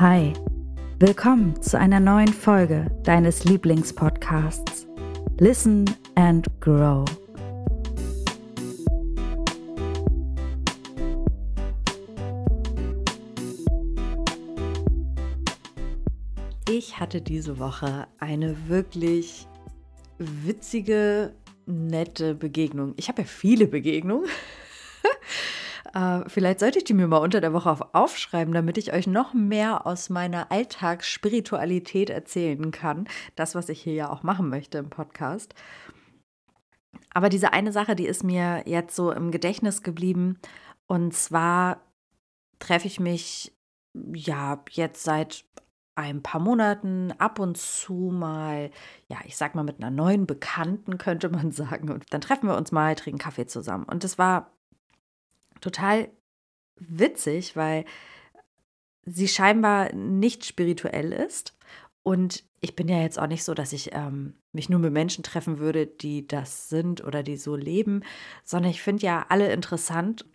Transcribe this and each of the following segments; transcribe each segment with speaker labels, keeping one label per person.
Speaker 1: Hi, willkommen zu einer neuen Folge deines Lieblingspodcasts Listen and Grow. Ich hatte diese Woche eine wirklich witzige, nette Begegnung. Ich habe ja viele Begegnungen. Äh, vielleicht sollte ich die mir mal unter der Woche auf aufschreiben, damit ich euch noch mehr aus meiner Alltagsspiritualität erzählen kann. Das, was ich hier ja auch machen möchte im Podcast. Aber diese eine Sache, die ist mir jetzt so im Gedächtnis geblieben. Und zwar treffe ich mich ja jetzt seit ein paar Monaten ab und zu mal, ja, ich sag mal mit einer neuen Bekannten, könnte man sagen. Und dann treffen wir uns mal, trinken Kaffee zusammen. Und das war total witzig, weil sie scheinbar nicht spirituell ist. Und ich bin ja jetzt auch nicht so, dass ich ähm, mich nur mit Menschen treffen würde, die das sind oder die so leben, sondern ich finde ja alle interessant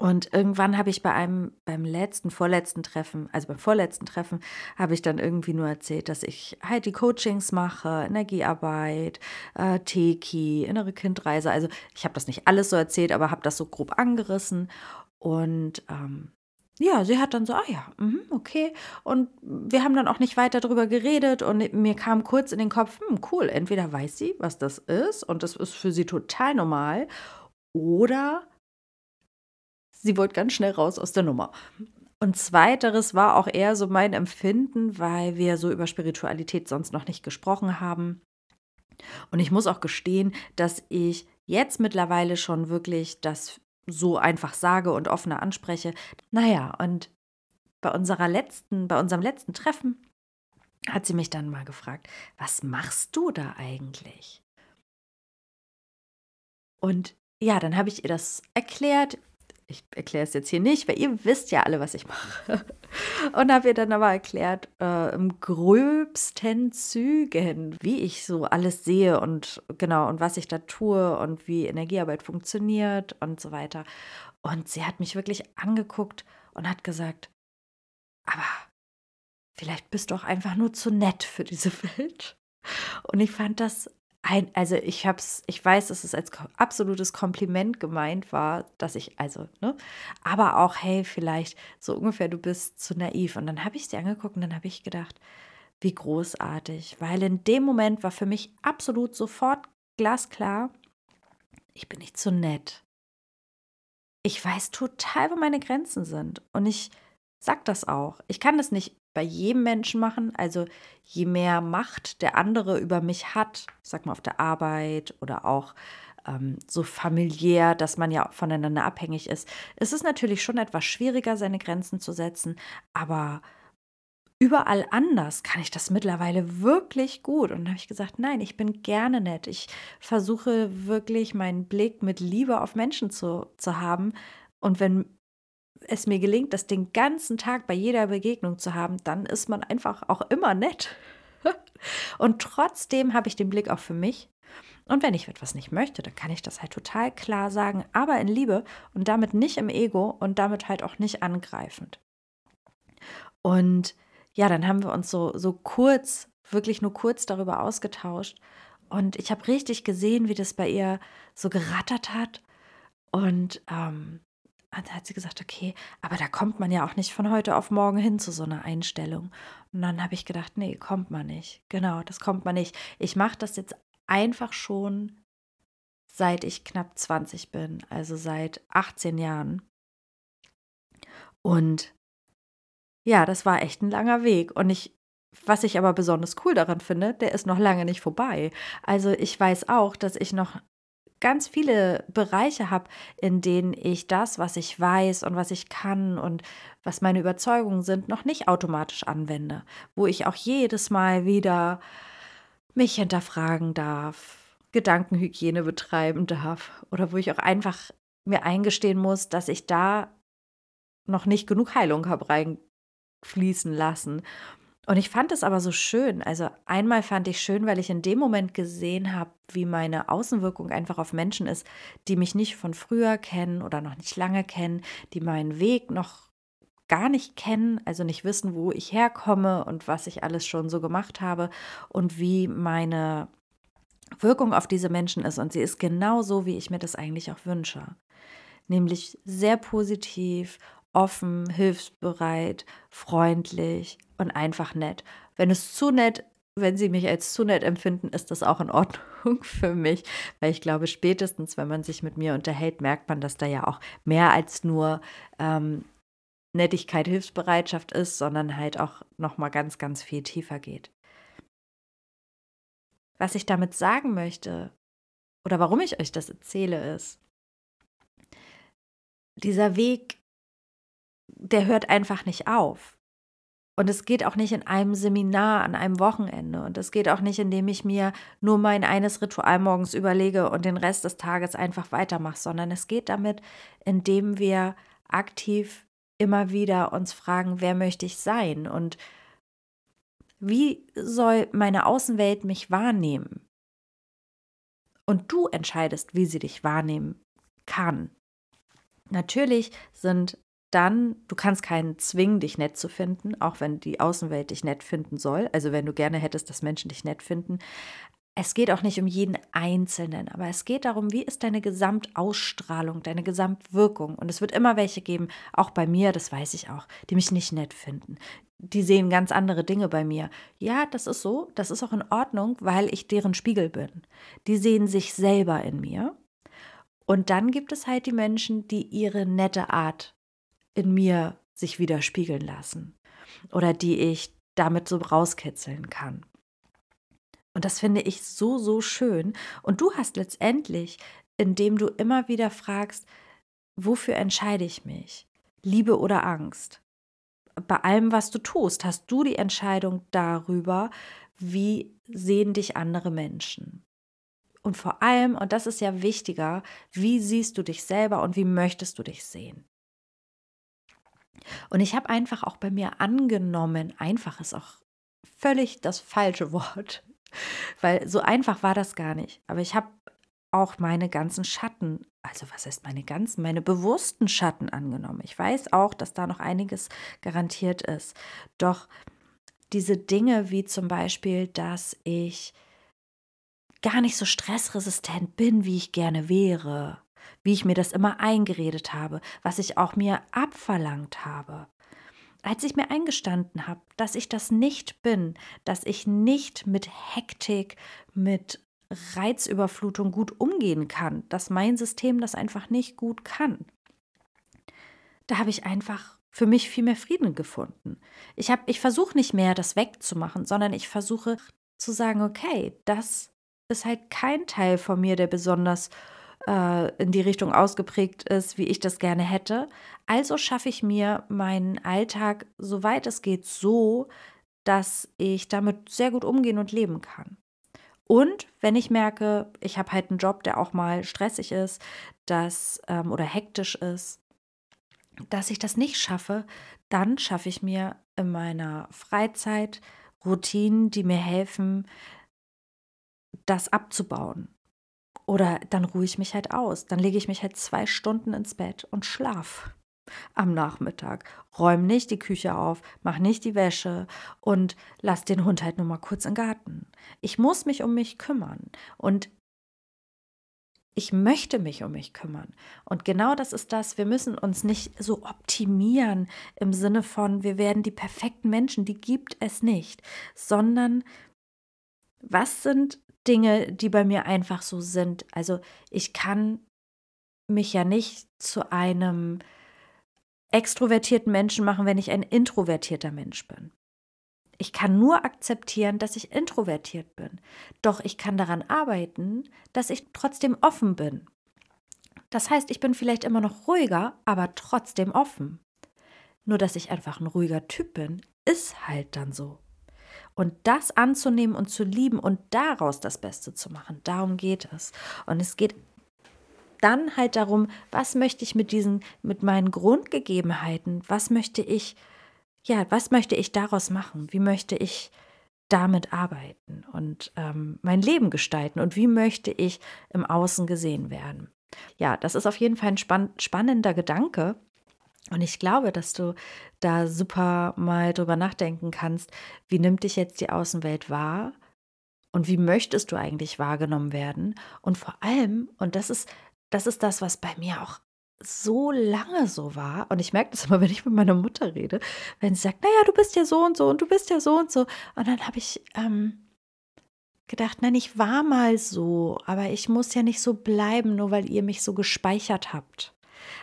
Speaker 1: und irgendwann habe ich bei einem, beim letzten, vorletzten Treffen, also beim vorletzten Treffen, habe ich dann irgendwie nur erzählt, dass ich halt die Coachings mache, Energiearbeit, äh, Teki, innere Kindreise. Also ich habe das nicht alles so erzählt, aber habe das so grob angerissen. Und ähm, ja, sie hat dann so, ah ja, mh, okay. Und wir haben dann auch nicht weiter darüber geredet und mir kam kurz in den Kopf, hm, cool, entweder weiß sie, was das ist und das ist für sie total normal oder sie wollte ganz schnell raus aus der Nummer. Und zweiteres war auch eher so mein Empfinden, weil wir so über Spiritualität sonst noch nicht gesprochen haben. Und ich muss auch gestehen, dass ich jetzt mittlerweile schon wirklich das so einfach sage und offener anspreche. Naja, und bei unserer letzten, bei unserem letzten Treffen hat sie mich dann mal gefragt, was machst du da eigentlich? Und ja, dann habe ich ihr das erklärt ich erkläre es jetzt hier nicht, weil ihr wisst ja alle, was ich mache. Und habe ihr dann aber erklärt, äh, im gröbsten Zügen, wie ich so alles sehe und genau, und was ich da tue und wie Energiearbeit funktioniert und so weiter. Und sie hat mich wirklich angeguckt und hat gesagt, aber vielleicht bist du auch einfach nur zu nett für diese Welt. Und ich fand das ein, also ich hab's, ich weiß, dass es als absolutes Kompliment gemeint war, dass ich, also, ne, aber auch, hey, vielleicht so ungefähr, du bist zu naiv. Und dann habe ich sie angeguckt und dann habe ich gedacht, wie großartig, weil in dem Moment war für mich absolut sofort glasklar, ich bin nicht zu nett. Ich weiß total, wo meine Grenzen sind. Und ich sag das auch. Ich kann das nicht bei jedem Menschen machen. Also je mehr Macht der andere über mich hat, sag mal auf der Arbeit oder auch ähm, so familiär, dass man ja voneinander abhängig ist, ist es natürlich schon etwas schwieriger, seine Grenzen zu setzen. Aber überall anders kann ich das mittlerweile wirklich gut. Und dann habe ich gesagt, nein, ich bin gerne nett. Ich versuche wirklich meinen Blick mit Liebe auf Menschen zu, zu haben. Und wenn es mir gelingt, das den ganzen Tag bei jeder Begegnung zu haben, dann ist man einfach auch immer nett. Und trotzdem habe ich den Blick auch für mich. Und wenn ich etwas nicht möchte, dann kann ich das halt total klar sagen, aber in Liebe und damit nicht im Ego und damit halt auch nicht angreifend. Und ja, dann haben wir uns so, so kurz, wirklich nur kurz darüber ausgetauscht. Und ich habe richtig gesehen, wie das bei ihr so gerattert hat. Und ähm, und dann hat sie gesagt, okay, aber da kommt man ja auch nicht von heute auf morgen hin zu so einer Einstellung. Und dann habe ich gedacht, nee, kommt man nicht. Genau, das kommt man nicht. Ich mache das jetzt einfach schon seit ich knapp 20 bin, also seit 18 Jahren. Und ja, das war echt ein langer Weg. Und ich, was ich aber besonders cool daran finde, der ist noch lange nicht vorbei. Also ich weiß auch, dass ich noch ganz viele Bereiche habe, in denen ich das, was ich weiß und was ich kann und was meine Überzeugungen sind, noch nicht automatisch anwende, wo ich auch jedes Mal wieder mich hinterfragen darf, Gedankenhygiene betreiben darf oder wo ich auch einfach mir eingestehen muss, dass ich da noch nicht genug Heilung habe reinfließen lassen und ich fand es aber so schön. Also einmal fand ich schön, weil ich in dem Moment gesehen habe, wie meine Außenwirkung einfach auf Menschen ist, die mich nicht von früher kennen oder noch nicht lange kennen, die meinen Weg noch gar nicht kennen, also nicht wissen, wo ich herkomme und was ich alles schon so gemacht habe und wie meine Wirkung auf diese Menschen ist. Und sie ist genau so, wie ich mir das eigentlich auch wünsche. Nämlich sehr positiv, offen, hilfsbereit, freundlich und einfach nett. Wenn es zu nett wenn sie mich als zu nett empfinden, ist das auch in Ordnung für mich, weil ich glaube, spätestens, wenn man sich mit mir unterhält, merkt man, dass da ja auch mehr als nur ähm, Nettigkeit, Hilfsbereitschaft ist, sondern halt auch noch mal ganz, ganz viel tiefer geht. Was ich damit sagen möchte oder warum ich euch das erzähle, ist, dieser Weg, der hört einfach nicht auf. Und es geht auch nicht in einem Seminar an einem Wochenende. Und es geht auch nicht, indem ich mir nur mein eines Ritual morgens überlege und den Rest des Tages einfach weitermache, sondern es geht damit, indem wir aktiv immer wieder uns fragen, wer möchte ich sein und wie soll meine Außenwelt mich wahrnehmen? Und du entscheidest, wie sie dich wahrnehmen kann. Natürlich sind dann, du kannst keinen zwingen, dich nett zu finden, auch wenn die Außenwelt dich nett finden soll. Also wenn du gerne hättest, dass Menschen dich nett finden. Es geht auch nicht um jeden Einzelnen, aber es geht darum, wie ist deine Gesamtausstrahlung, deine Gesamtwirkung. Und es wird immer welche geben, auch bei mir, das weiß ich auch, die mich nicht nett finden. Die sehen ganz andere Dinge bei mir. Ja, das ist so, das ist auch in Ordnung, weil ich deren Spiegel bin. Die sehen sich selber in mir. Und dann gibt es halt die Menschen, die ihre nette Art in mir sich widerspiegeln lassen oder die ich damit so rauskitzeln kann. Und das finde ich so, so schön. Und du hast letztendlich, indem du immer wieder fragst, wofür entscheide ich mich? Liebe oder Angst? Bei allem, was du tust, hast du die Entscheidung darüber, wie sehen dich andere Menschen. Und vor allem, und das ist ja wichtiger, wie siehst du dich selber und wie möchtest du dich sehen? Und ich habe einfach auch bei mir angenommen, einfach ist auch völlig das falsche Wort, weil so einfach war das gar nicht. Aber ich habe auch meine ganzen Schatten, also was heißt meine ganzen, meine bewussten Schatten angenommen. Ich weiß auch, dass da noch einiges garantiert ist. Doch diese Dinge wie zum Beispiel, dass ich gar nicht so stressresistent bin, wie ich gerne wäre, wie ich mir das immer eingeredet habe, was ich auch mir abverlangt habe. Als ich mir eingestanden habe, dass ich das nicht bin, dass ich nicht mit Hektik, mit Reizüberflutung gut umgehen kann, dass mein System das einfach nicht gut kann, da habe ich einfach für mich viel mehr Frieden gefunden. Ich, ich versuche nicht mehr, das wegzumachen, sondern ich versuche zu sagen, okay, das ist halt kein Teil von mir, der besonders äh, in die Richtung ausgeprägt ist, wie ich das gerne hätte. Also schaffe ich mir meinen Alltag, soweit es geht, so, dass ich damit sehr gut umgehen und leben kann. Und wenn ich merke, ich habe halt einen Job, der auch mal stressig ist, dass, ähm, oder hektisch ist, dass ich das nicht schaffe, dann schaffe ich mir in meiner Freizeit Routinen, die mir helfen, das abzubauen. Oder dann ruhe ich mich halt aus. Dann lege ich mich halt zwei Stunden ins Bett und schlaf am Nachmittag. Räum nicht die Küche auf, mach nicht die Wäsche und lass den Hund halt nur mal kurz im Garten. Ich muss mich um mich kümmern und ich möchte mich um mich kümmern. Und genau das ist das, wir müssen uns nicht so optimieren im Sinne von, wir werden die perfekten Menschen, die gibt es nicht, sondern was sind Dinge, die bei mir einfach so sind. Also ich kann mich ja nicht zu einem extrovertierten Menschen machen, wenn ich ein introvertierter Mensch bin. Ich kann nur akzeptieren, dass ich introvertiert bin. Doch ich kann daran arbeiten, dass ich trotzdem offen bin. Das heißt, ich bin vielleicht immer noch ruhiger, aber trotzdem offen. Nur dass ich einfach ein ruhiger Typ bin, ist halt dann so. Und das anzunehmen und zu lieben und daraus das Beste zu machen, darum geht es. Und es geht dann halt darum, was möchte ich mit diesen, mit meinen Grundgegebenheiten, was möchte ich, ja, was möchte ich daraus machen? Wie möchte ich damit arbeiten und ähm, mein Leben gestalten und wie möchte ich im Außen gesehen werden? Ja, das ist auf jeden Fall ein spann spannender Gedanke, Und ich glaube, dass du da super mal drüber nachdenken kannst, wie nimmt dich jetzt die Außenwelt wahr und wie möchtest du eigentlich wahrgenommen werden? Und vor allem, und das ist, das ist das, was bei mir auch so lange so war, und ich merke das immer, wenn ich mit meiner Mutter rede, wenn sie sagt, naja, du bist ja so und so und du bist ja so und so. Und dann habe ich ähm, gedacht, nein, ich war mal so, aber ich muss ja nicht so bleiben, nur weil ihr mich so gespeichert habt.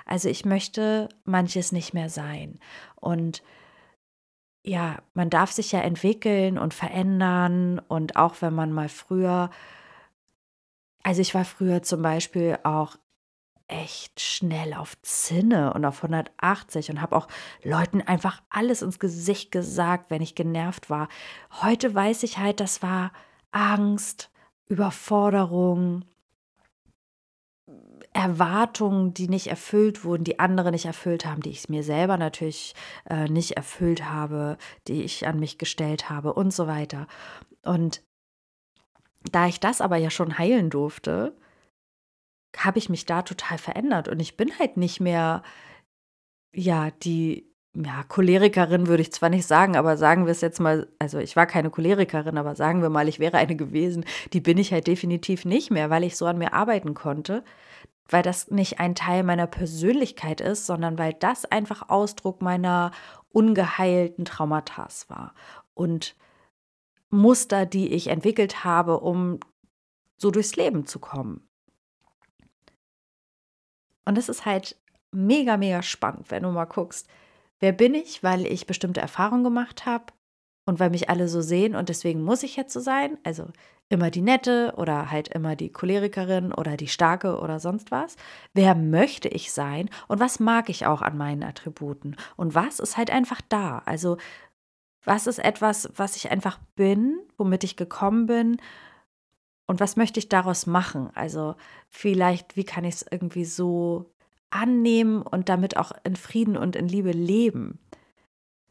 Speaker 1: Also ich möchte manches nicht mehr sein. Und ja, man darf sich ja entwickeln und verändern. Und auch wenn man mal früher, also ich war früher zum Beispiel auch echt schnell auf Zinne und auf 180 und habe auch Leuten einfach alles ins Gesicht gesagt, wenn ich genervt war. Heute weiß ich halt, das war Angst, Überforderung, Erwartungen, die nicht erfüllt wurden, die andere nicht erfüllt haben, die ich mir selber natürlich äh, nicht erfüllt habe, die ich an mich gestellt habe und so weiter. Und da ich das aber ja schon heilen durfte, habe ich mich da total verändert und ich bin halt nicht mehr ja die ja, Cholerikerin würde ich zwar nicht sagen, aber sagen wir es jetzt mal, also ich war keine Cholerikerin, aber sagen wir mal, ich wäre eine gewesen, die bin ich halt definitiv nicht mehr, weil ich so an mir arbeiten konnte, weil das nicht ein Teil meiner Persönlichkeit ist, sondern weil das einfach Ausdruck meiner ungeheilten Traumata war und Muster, die ich entwickelt habe, um so durchs Leben zu kommen. Und es ist halt mega, mega spannend, wenn du mal guckst, wer bin ich, weil ich bestimmte Erfahrungen gemacht habe und weil mich alle so sehen und deswegen muss ich jetzt so sein. Also immer die Nette oder halt immer die Cholerikerin oder die Starke oder sonst was. Wer möchte ich sein und was mag ich auch an meinen Attributen? Und was ist halt einfach da? Also was ist etwas, was ich einfach bin, womit ich gekommen bin? Und was möchte ich daraus machen? Also vielleicht, wie kann ich es irgendwie so annehmen und damit auch in Frieden und in Liebe leben.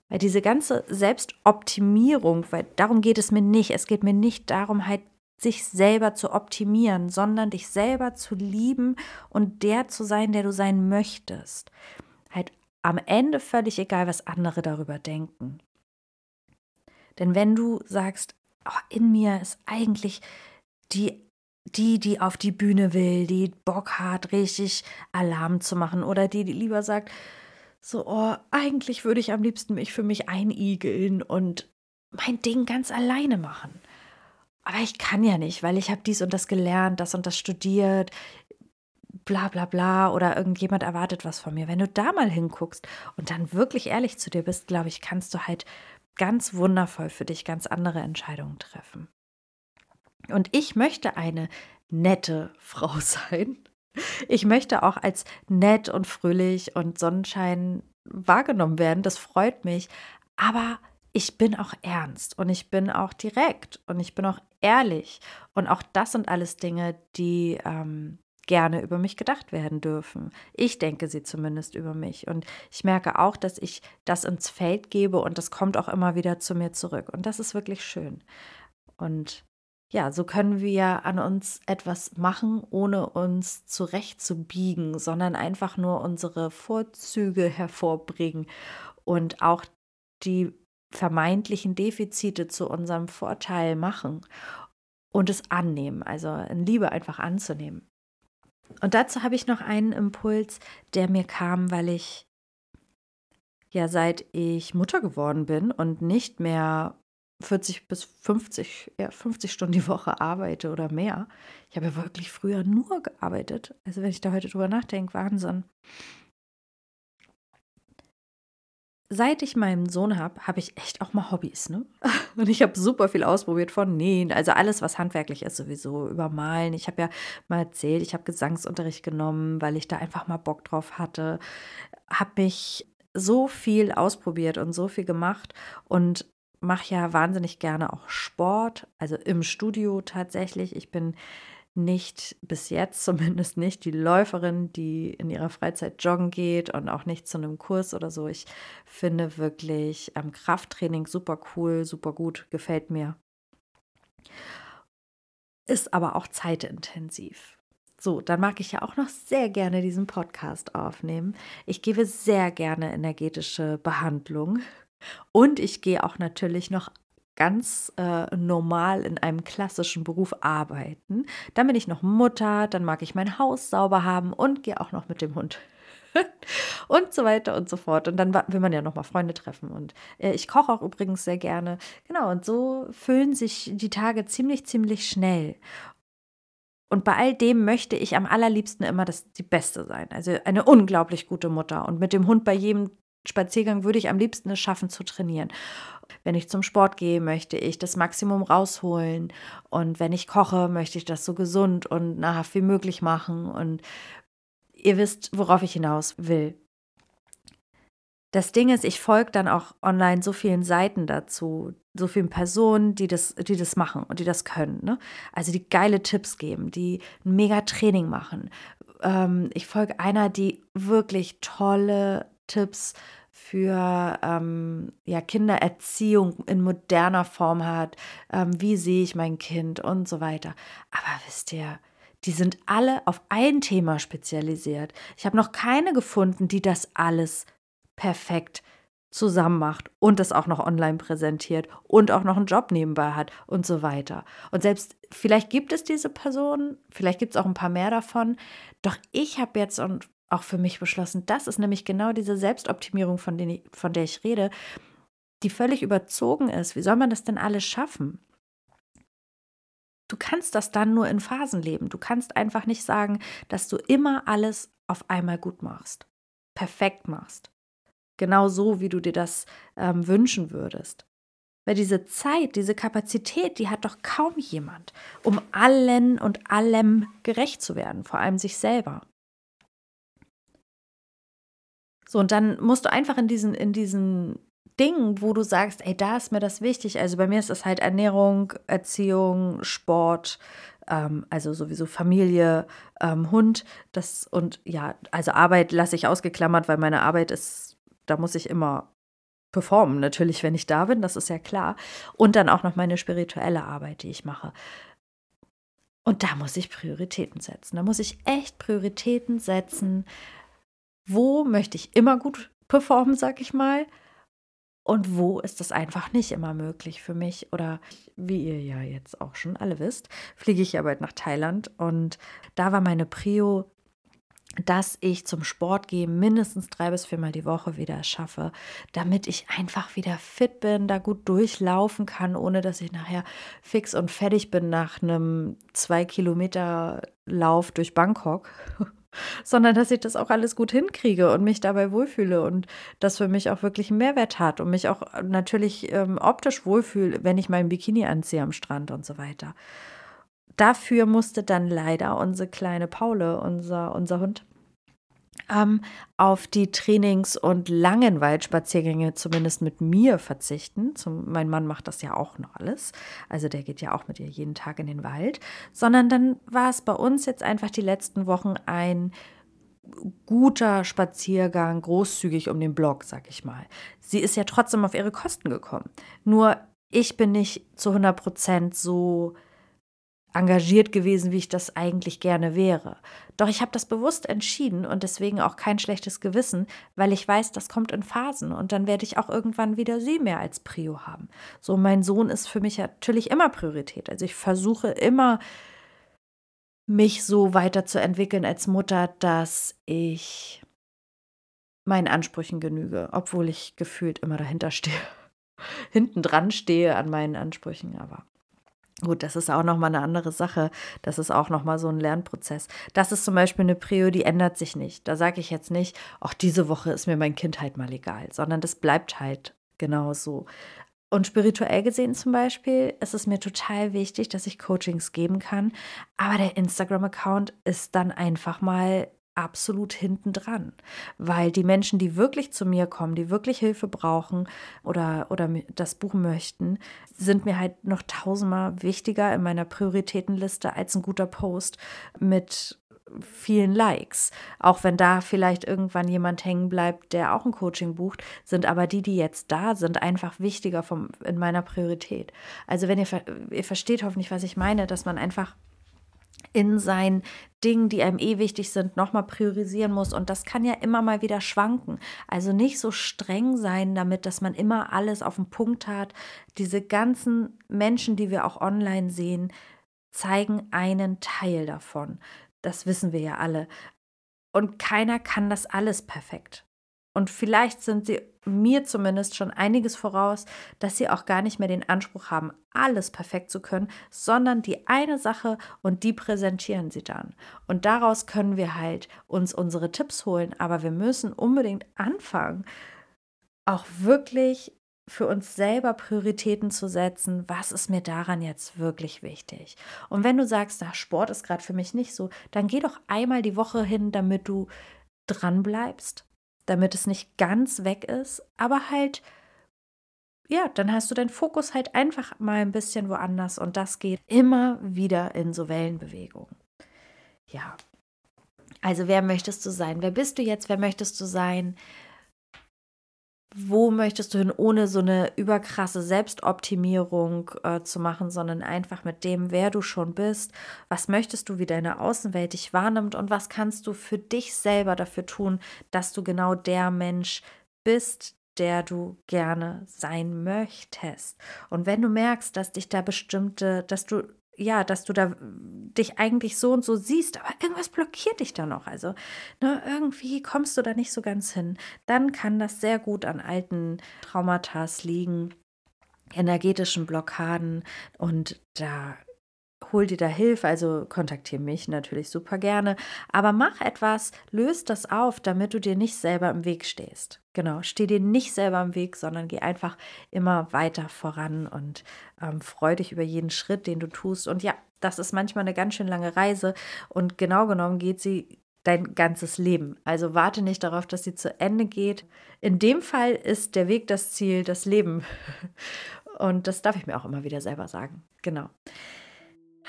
Speaker 1: Weil diese ganze Selbstoptimierung, weil darum geht es mir nicht. Es geht mir nicht darum, halt sich selber zu optimieren, sondern dich selber zu lieben und der zu sein, der du sein möchtest. Halt am Ende völlig egal, was andere darüber denken. Denn wenn du sagst, oh, in mir ist eigentlich die die, die auf die Bühne will, die Bock hat, richtig Alarm zu machen oder die, die lieber sagt, so, oh, eigentlich würde ich am liebsten mich für mich einigeln und mein Ding ganz alleine machen. Aber ich kann ja nicht, weil ich habe dies und das gelernt, das und das studiert, bla bla bla oder irgendjemand erwartet was von mir. Wenn du da mal hinguckst und dann wirklich ehrlich zu dir bist, glaube ich, kannst du halt ganz wundervoll für dich ganz andere Entscheidungen treffen. Und ich möchte eine nette Frau sein. Ich möchte auch als nett und fröhlich und Sonnenschein wahrgenommen werden. Das freut mich. Aber ich bin auch ernst und ich bin auch direkt und ich bin auch ehrlich. Und auch das sind alles Dinge, die ähm, gerne über mich gedacht werden dürfen. Ich denke sie zumindest über mich. Und ich merke auch, dass ich das ins Feld gebe und das kommt auch immer wieder zu mir zurück. Und das ist wirklich schön. Und ja, so können wir an uns etwas machen, ohne uns zurechtzubiegen, sondern einfach nur unsere Vorzüge hervorbringen und auch die vermeintlichen Defizite zu unserem Vorteil machen und es annehmen, also in Liebe einfach anzunehmen. Und dazu habe ich noch einen Impuls, der mir kam, weil ich ja seit ich Mutter geworden bin und nicht mehr 40 bis 50, ja, 50 Stunden die Woche arbeite oder mehr. Ich habe ja wirklich früher nur gearbeitet. Also wenn ich da heute drüber nachdenke, Wahnsinn. Seit ich meinen Sohn habe, habe ich echt auch mal Hobbys, ne? Und ich habe super viel ausprobiert von Nähen, also alles, was handwerklich ist, sowieso übermalen. Ich habe ja mal erzählt, ich habe Gesangsunterricht genommen, weil ich da einfach mal Bock drauf hatte. Habe mich so viel ausprobiert und so viel gemacht und mache ja wahnsinnig gerne auch Sport, also im Studio tatsächlich. Ich bin nicht bis jetzt zumindest nicht die Läuferin, die in ihrer Freizeit joggen geht und auch nicht zu einem Kurs oder so. Ich finde wirklich ähm, Krafttraining super cool, super gut, gefällt mir. Ist aber auch zeitintensiv. So, dann mag ich ja auch noch sehr gerne diesen Podcast aufnehmen. Ich gebe sehr gerne energetische Behandlung und ich gehe auch natürlich noch ganz äh, normal in einem klassischen Beruf arbeiten. Dann bin ich noch Mutter, dann mag ich mein Haus sauber haben und gehe auch noch mit dem Hund. und so weiter und so fort. Und dann will man ja noch mal Freunde treffen. Und äh, ich koche auch übrigens sehr gerne. Genau, und so füllen sich die Tage ziemlich, ziemlich schnell. Und bei all dem möchte ich am allerliebsten immer das, die Beste sein. Also eine unglaublich gute Mutter. Und mit dem Hund bei jedem Spaziergang würde ich am liebsten es schaffen zu trainieren. Wenn ich zum Sport gehe, möchte ich das Maximum rausholen. Und wenn ich koche, möchte ich das so gesund und nahrhaft wie möglich machen. Und ihr wisst, worauf ich hinaus will. Das Ding ist, ich folge dann auch online so vielen Seiten dazu, so vielen Personen, die das, die das machen und die das können. Ne? Also die geile Tipps geben, die ein mega Training machen. Ähm, ich folge einer, die wirklich tolle Tipps für ähm, ja, Kindererziehung in moderner Form hat, ähm, wie sehe ich mein Kind und so weiter. Aber wisst ihr, die sind alle auf ein Thema spezialisiert. Ich habe noch keine gefunden, die das alles perfekt zusammen macht und das auch noch online präsentiert und auch noch einen Job nebenbei hat und so weiter. Und selbst vielleicht gibt es diese Personen, vielleicht gibt es auch ein paar mehr davon, doch ich habe jetzt und auch für mich beschlossen, das ist nämlich genau diese Selbstoptimierung, von, ich, von der ich rede, die völlig überzogen ist. Wie soll man das denn alles schaffen? Du kannst das dann nur in Phasen leben. Du kannst einfach nicht sagen, dass du immer alles auf einmal gut machst, perfekt machst. Genau so, wie du dir das ähm, wünschen würdest. Weil diese Zeit, diese Kapazität, die hat doch kaum jemand, um allen und allem gerecht zu werden, vor allem sich selber. So, und dann musst du einfach in diesen, in diesen Dingen, wo du sagst, ey, da ist mir das wichtig. Also bei mir ist es halt Ernährung, Erziehung, Sport, ähm, also sowieso Familie, ähm, Hund, das und ja, also Arbeit lasse ich ausgeklammert, weil meine Arbeit ist, da muss ich immer performen, natürlich, wenn ich da bin, das ist ja klar. Und dann auch noch meine spirituelle Arbeit, die ich mache. Und da muss ich Prioritäten setzen. Da muss ich echt Prioritäten setzen, wo möchte ich immer gut performen, sag ich mal, und wo ist das einfach nicht immer möglich für mich. Oder wie ihr ja jetzt auch schon alle wisst, fliege ich ja bald nach Thailand. Und da war meine Prio, dass ich zum Sport gehe, mindestens drei bis viermal die Woche wieder schaffe, damit ich einfach wieder fit bin, da gut durchlaufen kann, ohne dass ich nachher fix und fertig bin nach einem zwei Kilometer Lauf durch Bangkok sondern dass ich das auch alles gut hinkriege und mich dabei wohlfühle und das für mich auch wirklich einen Mehrwert hat und mich auch natürlich ähm, optisch wohlfühle, wenn ich meinen Bikini anziehe am Strand und so weiter. Dafür musste dann leider unsere kleine Paule, unser, unser Hund, ähm, auf die Trainings- und langen Waldspaziergänge zumindest mit mir verzichten. Zum, mein Mann macht das ja auch noch alles. Also der geht ja auch mit ihr jeden Tag in den Wald. Sondern dann war es bei uns jetzt einfach die letzten Wochen ein guter Spaziergang, großzügig um den Block, sag ich mal. Sie ist ja trotzdem auf ihre Kosten gekommen. Nur ich bin nicht zu 100 Prozent so engagiert gewesen, wie ich das eigentlich gerne wäre. Doch ich habe das bewusst entschieden und deswegen auch kein schlechtes Gewissen, weil ich weiß, das kommt in Phasen und dann werde ich auch irgendwann wieder sie mehr als Prio haben. So, mein Sohn ist für mich natürlich immer Priorität. Also ich versuche immer, mich so weiterzuentwickeln als Mutter, dass ich meinen Ansprüchen genüge, obwohl ich gefühlt immer dahinter stehe. Hinten dran stehe an meinen Ansprüchen, aber Gut, das ist auch nochmal eine andere Sache. Das ist auch nochmal so ein Lernprozess. Das ist zum Beispiel eine Prio, die ändert sich nicht. Da sage ich jetzt nicht, ach, diese Woche ist mir mein Kind halt mal egal, sondern das bleibt halt genau so. Und spirituell gesehen zum Beispiel ist es mir total wichtig, dass ich Coachings geben kann. Aber der Instagram-Account ist dann einfach mal absolut hinten dran, weil die Menschen, die wirklich zu mir kommen, die wirklich Hilfe brauchen oder, oder das Buch möchten, sind mir halt noch tausendmal wichtiger in meiner Prioritätenliste als ein guter Post mit vielen Likes. Auch wenn da vielleicht irgendwann jemand hängen bleibt, der auch ein Coaching bucht, sind aber die, die jetzt da sind, einfach wichtiger vom, in meiner Priorität. Also wenn ihr, ihr versteht hoffentlich, was ich meine, dass man einfach in seinen Dingen, die einem eh wichtig sind, nochmal priorisieren muss. Und das kann ja immer mal wieder schwanken. Also nicht so streng sein damit, dass man immer alles auf den Punkt hat. Diese ganzen Menschen, die wir auch online sehen, zeigen einen Teil davon. Das wissen wir ja alle. Und keiner kann das alles perfekt. Und vielleicht sind sie mir zumindest schon einiges voraus, dass sie auch gar nicht mehr den Anspruch haben, alles perfekt zu können, sondern die eine Sache und die präsentieren sie dann. Und daraus können wir halt uns unsere Tipps holen, aber wir müssen unbedingt anfangen, auch wirklich für uns selber Prioritäten zu setzen, was ist mir daran jetzt wirklich wichtig. Und wenn du sagst, da Sport ist gerade für mich nicht so, dann geh doch einmal die Woche hin, damit du dran bleibst damit es nicht ganz weg ist, aber halt, ja, dann hast du deinen Fokus halt einfach mal ein bisschen woanders und das geht immer wieder in so Wellenbewegungen. Ja, also wer möchtest du sein? Wer bist du jetzt? Wer möchtest du sein? Wo möchtest du hin, ohne so eine überkrasse Selbstoptimierung äh, zu machen, sondern einfach mit dem, wer du schon bist, was möchtest du, wie deine Außenwelt dich wahrnimmt und was kannst du für dich selber dafür tun, dass du genau der Mensch bist, der du gerne sein möchtest. Und wenn du merkst, dass dich da bestimmte, dass du ja, dass du da dich eigentlich so und so siehst, aber irgendwas blockiert dich da noch. Also ne, irgendwie kommst du da nicht so ganz hin. Dann kann das sehr gut an alten Traumata liegen, energetischen Blockaden und da hol dir da Hilfe, also kontaktiere mich natürlich super gerne, aber mach etwas, löst das auf, damit du dir nicht selber im Weg stehst. Genau, steh dir nicht selber im Weg, sondern geh einfach immer weiter voran und ähm, freu dich über jeden Schritt, den du tust. Und ja, das ist manchmal eine ganz schön lange Reise und genau genommen geht sie dein ganzes Leben. Also warte nicht darauf, dass sie zu Ende geht. In dem Fall ist der Weg das Ziel, das Leben. Und das darf ich mir auch immer wieder selber sagen. Genau.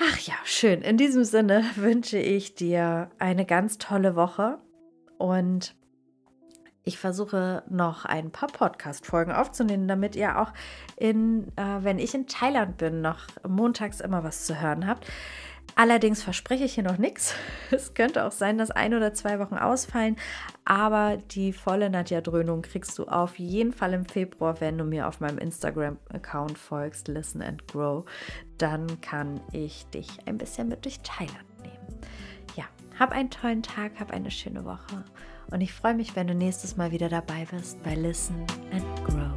Speaker 1: Ach ja, schön. In diesem Sinne wünsche ich dir eine ganz tolle Woche und ich versuche noch ein paar Podcast-Folgen aufzunehmen, damit ihr auch in, äh, wenn ich in Thailand bin, noch montags immer was zu hören habt. Allerdings verspreche ich hier noch nichts. Es könnte auch sein, dass ein oder zwei Wochen ausfallen, aber die volle Nadja Dröhnung kriegst du auf jeden Fall im Februar, wenn du mir auf meinem Instagram-Account folgst, Listen and Grow. Dann kann ich dich ein bisschen mit durch Thailand nehmen. Ja, hab einen tollen Tag, hab eine schöne Woche und ich freue mich, wenn du nächstes Mal wieder dabei bist bei Listen and Grow.